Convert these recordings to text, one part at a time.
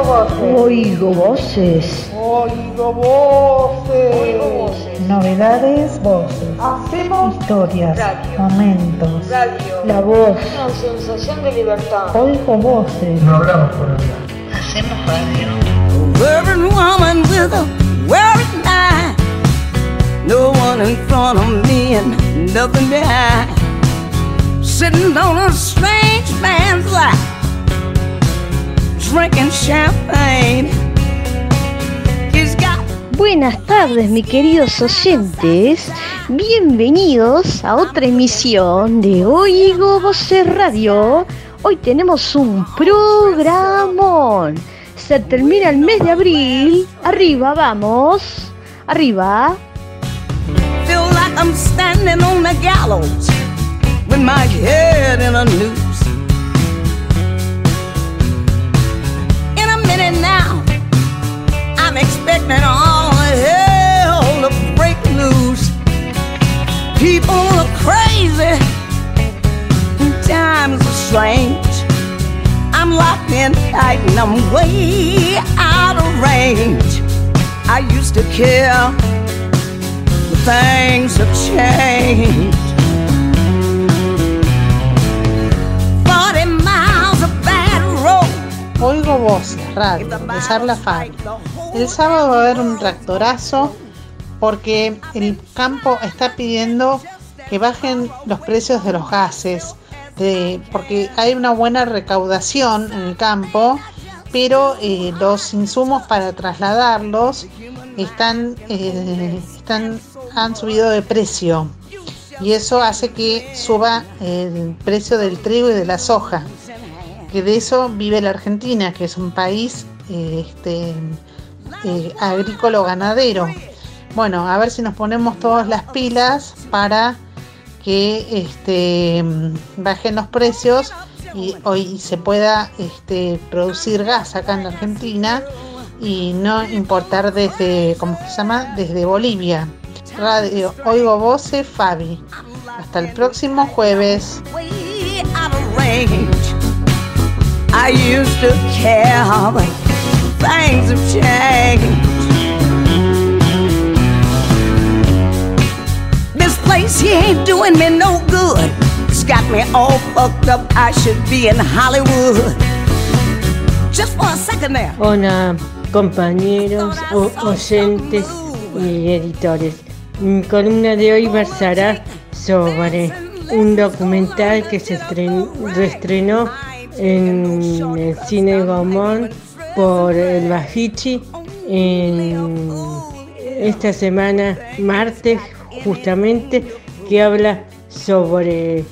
Oigo voces. Oigo voces. Oigo voces. Novedades, voces. Hacemos Historias, radio. momentos. Radio. La voz. Una sensación de libertad. Oigo voces. No hablamos por hablar. Hacemos radio. Worried woman with a worried mind. No one in front of me and nothing behind. Sitting on a strange lap. Drinking champagne. He's got Buenas tardes, mis queridos oyentes. Bienvenidos a otra emisión de Oigo Voces Radio. Hoy tenemos un programón. Se termina el mes de abril. Arriba, vamos. Arriba. feel like I'm standing on the gallows with my head in a noose. Expecting all hell break loose. People are crazy, and times are strange. I'm locked in tight and I'm way out of range. I used to care things have changed. Forty miles of bad road. Oigo voces, radio, les habla Fabi. El sábado va a haber un tractorazo porque el campo está pidiendo que bajen los precios de los gases, porque hay una buena recaudación en el campo, pero eh, los insumos para trasladarlos están, eh, están, han subido de precio. Y eso hace que suba el precio del trigo y de la soja que de eso vive la Argentina, que es un país eh, este, eh, ganadero. Bueno, a ver si nos ponemos todas las pilas para que este, mm, bajen los precios y hoy se pueda este, producir gas acá en la Argentina y no importar desde, ¿cómo se llama? Desde Bolivia. Radio Oigo Voce Fabi. Hasta el próximo jueves. Things have changed. This place here ain't doing me no good. It's got me all fucked up. I should be in Hollywood. Just for a second there. Hola compañeros, oyentes y editores. Mi columna de hoy versará sobre un documental que se estren- reestrenó en el cine Gomón por el Bajichi en esta semana, martes justamente, que habla sobre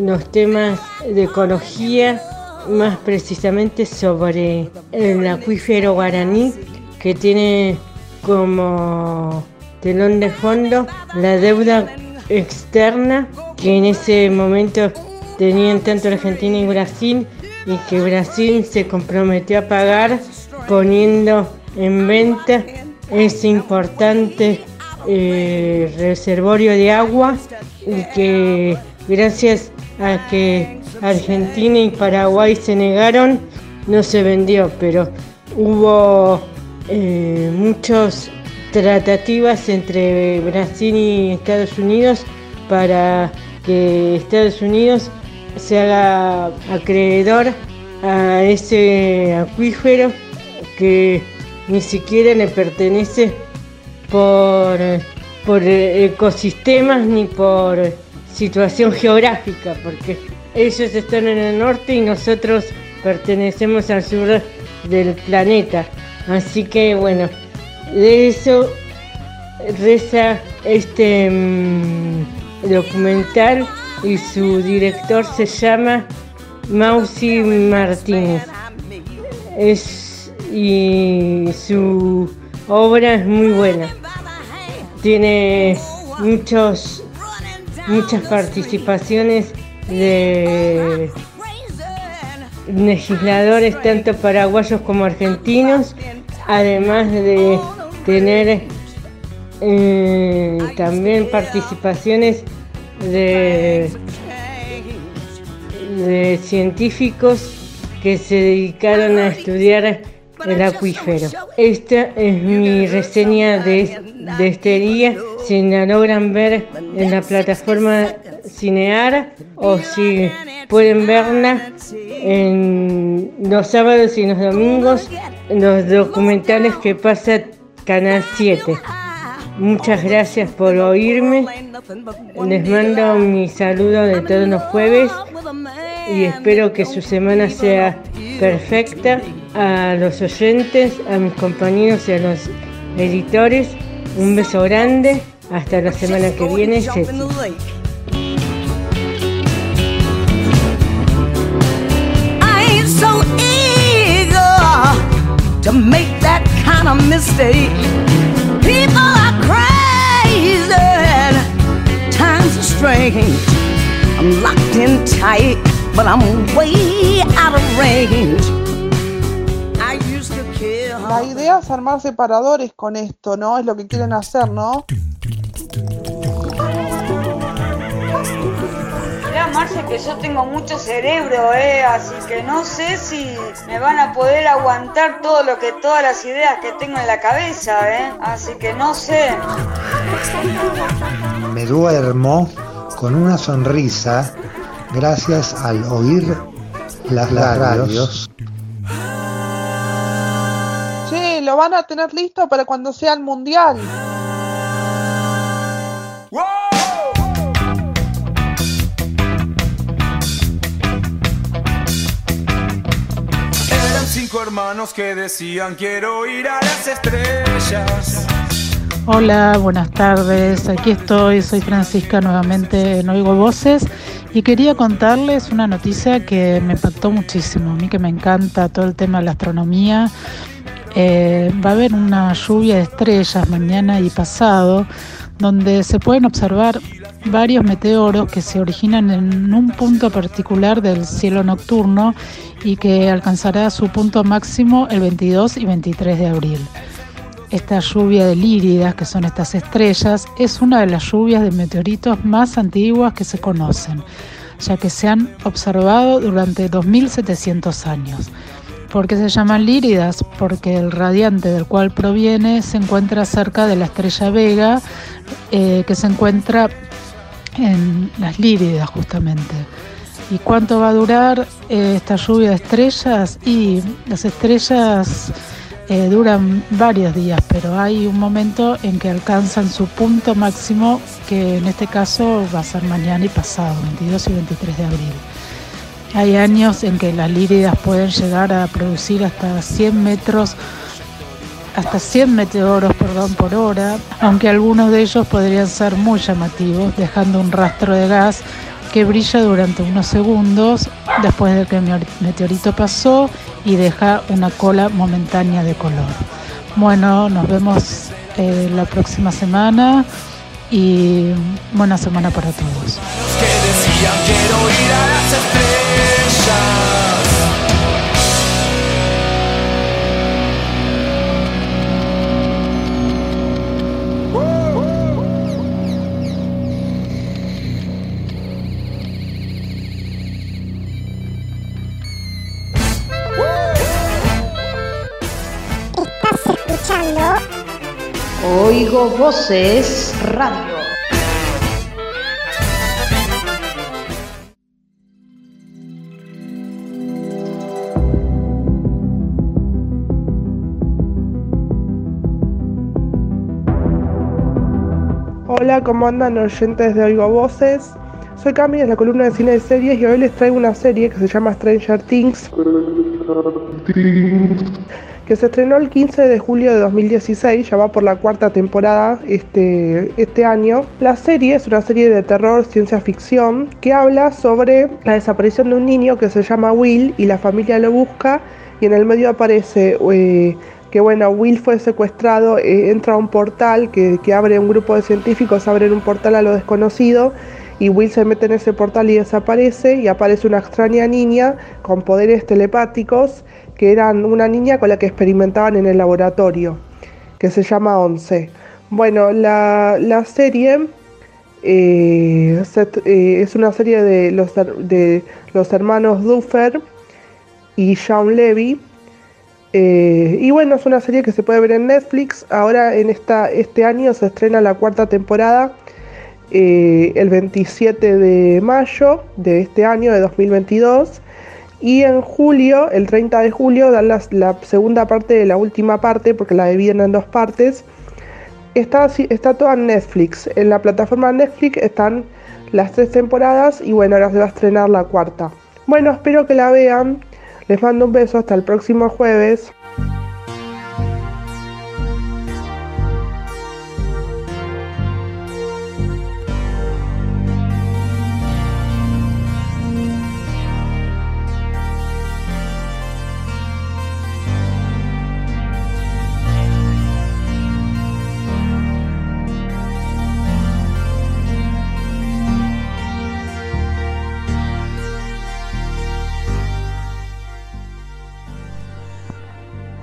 los temas de ecología, más precisamente sobre el acuífero guaraní, que tiene como telón de fondo la deuda externa que en ese momento tenían tanto Argentina y Brasil y que Brasil se comprometió a pagar poniendo en venta ese importante eh, reservorio de agua y que gracias a que Argentina y Paraguay se negaron no se vendió, pero hubo eh, muchas tratativas entre Brasil y Estados Unidos para que Estados Unidos se haga acreedor a ese acuífero que ni siquiera le pertenece por, por ecosistemas ni por situación geográfica, porque ellos están en el norte y nosotros pertenecemos al sur del planeta. Así que bueno, de eso reza este mm, documental y su director se llama Mausi Martínez. Es, y su obra es muy buena. Tiene muchos, muchas participaciones de legisladores tanto paraguayos como argentinos, además de tener eh, también participaciones de, científicos que se dedicaron a estudiar el acuífero. Esta es mi reseña de, de este día. Si la logran ver en la plataforma Cinear o si pueden verla en los sábados y los domingos, los documentales que pasa Canal 7. Muchas gracias por oírme. Les mando mi saludo de todos los jueves y espero que su semana sea perfecta. A los oyentes, a mis compañeros y a los editores, un beso grande. Hasta la semana que viene. I'm locked in tight, but I'm way out of range. I used to kill. La idea es armar separadores con esto, ¿no? Es lo que quieren hacer, ¿no? Mirá, Marce, que yo tengo mucho cerebro, ¿eh? Así que no sé si me van a poder aguantar todo lo que, todas las ideas que tengo en la cabeza, ¿eh? Así que no sé. Me duermo con una sonrisa gracias al oír las radios. Che, lo van a tener listo para cuando sea el mundial. Eran cinco hermanos que decían quiero ir a las estrellas. Hola, buenas tardes. Aquí estoy, soy Francisca nuevamente en Oigo Voces y quería contarles una noticia que me impactó muchísimo. A mí que me encanta todo el tema de la astronomía. Eh, va a haber una lluvia de estrellas mañana y pasado donde se pueden observar varios meteoros que se originan en un punto particular del cielo nocturno y que alcanzará su punto máximo el 22 y 23 de abril. Esta lluvia de líridas, que son estas estrellas, es una de las lluvias de meteoritos más antiguas que se conocen, ya que se han observado durante 2700 años. ¿Por qué se llaman líridas? Porque el radiante del cual proviene se encuentra cerca de la estrella Vega, eh, que se encuentra en las líridas justamente. ¿Y cuánto va a durar eh, esta lluvia de estrellas? Y las estrellas eh, duran varios días, pero hay un momento en que alcanzan su punto máximo, que en este caso va a ser mañana y pasado, 22 y 23 de abril. Hay años en que las líridas pueden llegar a producir hasta 100 metros, hasta 100 meteoros perdón, por hora, aunque algunos de ellos podrían ser muy llamativos, dejando un rastro de gas que brilla durante unos segundos después de que el meteorito pasó y deja una cola momentánea de color. Bueno, nos vemos eh, la próxima semana y buena semana para todos. Oigo Voces Radio. Hola, ¿cómo andan oyentes de Oigo Voces? Soy Cami de la columna de cine de series y hoy les traigo una serie que se llama Stranger Things, que se estrenó el 15 de julio de 2016, ya va por la cuarta temporada este, este año. La serie es una serie de terror, ciencia ficción, que habla sobre la desaparición de un niño que se llama Will y la familia lo busca y en el medio aparece... eh, que bueno, Will fue secuestrado, eh, entra a un portal que, que abre un grupo de científicos, abren un portal a lo desconocido y Will se mete en ese portal y desaparece y aparece una extraña niña con poderes telepáticos que eran una niña con la que experimentaban en el laboratorio, que se llama Once. Bueno, la, la serie eh, eh, es una serie de los, de los hermanos Duffer y Sean Levy. Eh, y bueno, es una serie que se puede ver en Netflix. Ahora en esta, este año se estrena la cuarta temporada el 27 de mayo de este año, de 2022. Y en julio, el 30 de julio, dan la, la segunda parte de la última parte, porque la dividen en dos partes. Está, está toda en Netflix. En la plataforma Netflix están las tres temporadas y bueno, ahora se va a estrenar la cuarta. Bueno, espero que la vean. Les mando un beso hasta el próximo jueves.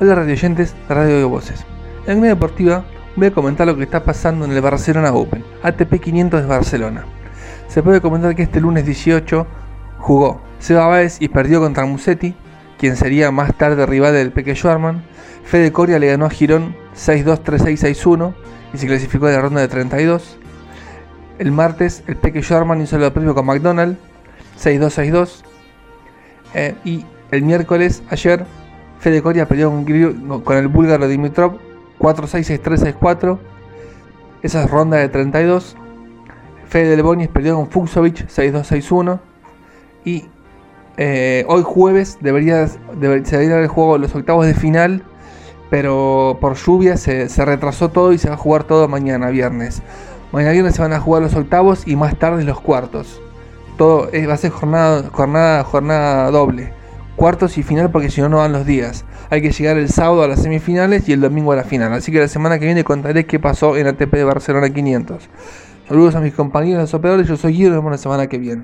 Hola radio oyentes de Radio de Voces. En Media Deportiva voy a comentar lo que está pasando en el Barcelona Open, ATP 500 de Barcelona. Se puede comentar que este lunes 18 jugó Seba Baez y perdió contra Musetti, quien sería más tarde rival del Peque Schwarman. Fede Coria le ganó a Girón 6-2, 3-6, 6-1 y se clasificó en la ronda de 32. El martes el Peque Schwarman hizo el premio con McDonald 6-2, 6-2. Eh, y el miércoles, ayer, Fede Coria perdió con, el búlgaro Dimitrov 4-6, 6-3, 6-4. Esa es ronda de 32. Fede Del perdió con Fuxovic 6-2, 6-1. Y eh, hoy jueves debería, se debería haber jugado los octavos de final. Pero por lluvia se, retrasó todo y se va a jugar todo mañana, viernes. Mañana viernes se van a jugar los octavos y más tarde los cuartos. Todo eh, va a ser jornada doble cuartos y final porque si no no van los días. Hay que llegar el sábado a las semifinales y el domingo a la final. Así que la semana que viene contaré qué pasó en ATP de Barcelona 500. Saludos a mis compañeros los operadores, yo soy Guido, nos vemos la semana que viene.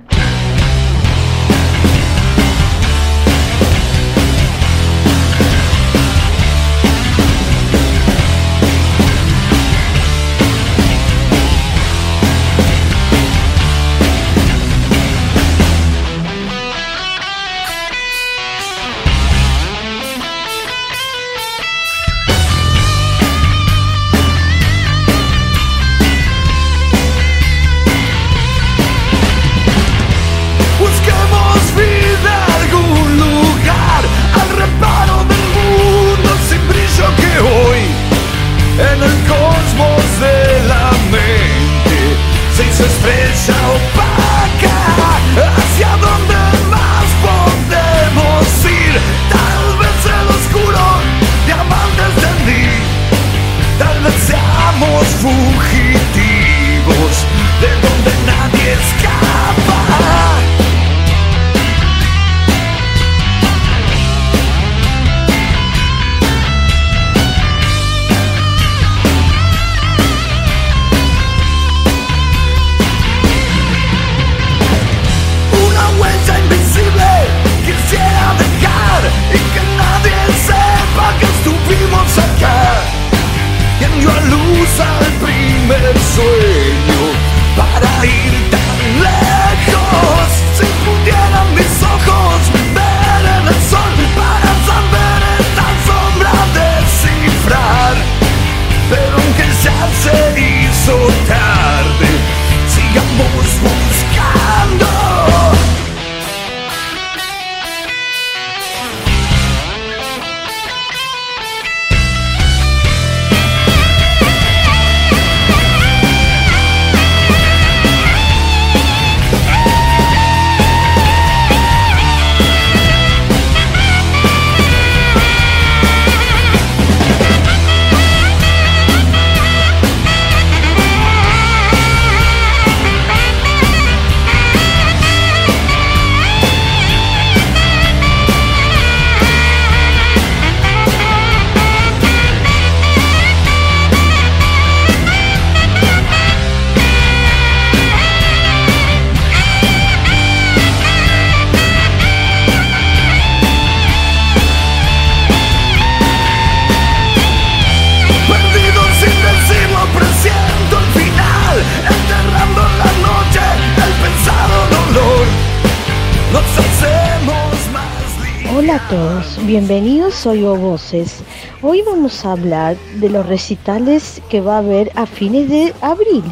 Hola a todos, bienvenidos a Oigo Voces. Hoy vamos a hablar de los recitales que va a haber a fines de abril.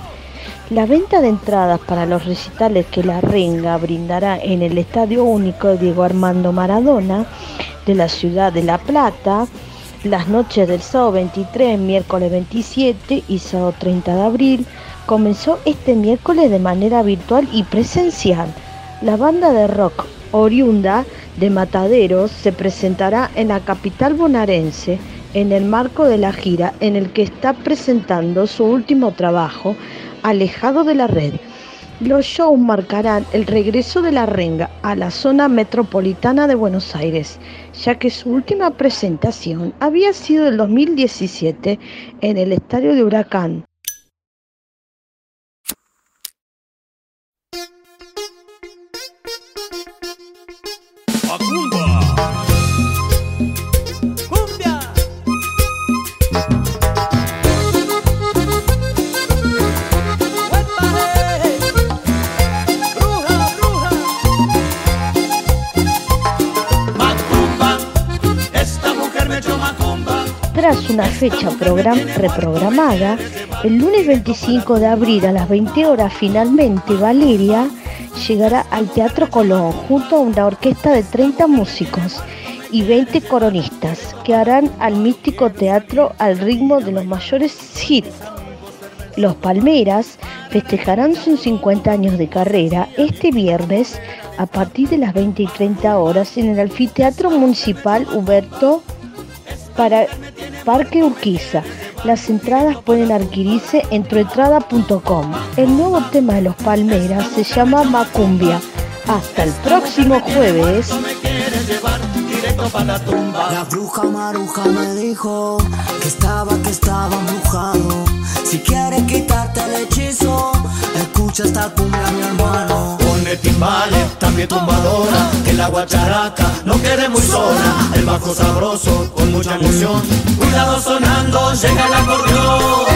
La venta de entradas para los recitales que la Renga brindará en el Estadio Único Diego Armando Maradona de la ciudad de La Plata, las noches del sábado 23, miércoles 27 y sábado 30 de abril, comenzó este miércoles de manera virtual y presencial. La banda de rock oriunda de Mataderos se presentará en la capital bonaerense en el marco de la gira en el que está presentando su último trabajo, Alejado de la Red. Los shows marcarán el regreso de la renga a la zona metropolitana de Buenos Aires, ya que su última presentación había sido el 2017 en el estadio de Huracán. Tras una fecha program reprogramada, el lunes 25 de abril a las 20 horas finalmente Valeria llegará al Teatro Colón junto a una orquesta de 30 músicos y 20 coronistas que harán al místico teatro al ritmo de los mayores hits. Los Palmeras festejarán sus 50 años de carrera este viernes a partir de las 20 y 30 horas en el Anfiteatro Municipal Huberto para Parque Urquiza. Las entradas pueden adquirirse en tuentrada.com. El nuevo tema de los Palmeras se llama Macumbia. Hasta el próximo jueves. La bruja maruja me dijo que estaba, que estaba embrujado. Si quieres quitarte el hechizo, escucha esta cumbia, mi hermano. Ponle timbales, también tumbadora, que la guacharaca no quede muy sola. El bajo sabroso, con mucha emoción. Cuidado sonando, llega el acordeón.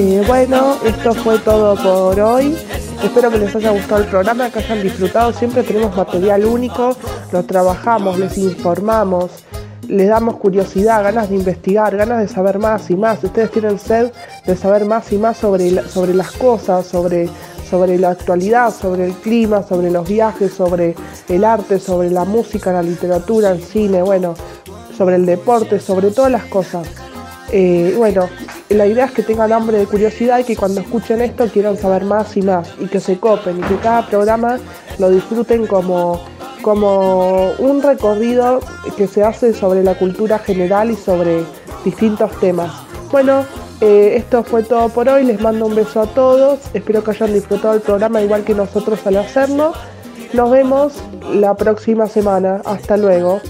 Bueno, esto fue todo por hoy. Espero que les haya gustado el programa, que hayan disfrutado. Siempre tenemos material único, lo trabajamos, les informamos, les damos curiosidad, ganas de investigar, ganas de saber más y más. Ustedes tienen sed de saber más y más sobre, sobre las cosas, sobre, sobre la actualidad, sobre el clima, sobre los viajes, sobre el arte, sobre la música, la literatura, el cine, bueno, sobre el deporte, sobre todas las cosas. Eh, bueno, la idea es que tengan hambre de curiosidad y que cuando escuchen esto quieran saber más y más y que se copen y que cada programa lo disfruten como, como un recorrido que se hace sobre la cultura general y sobre distintos temas. Bueno, eh, esto fue todo por hoy, les mando un beso a todos, espero que hayan disfrutado el programa igual que nosotros al hacerlo. Nos vemos la próxima semana, hasta luego.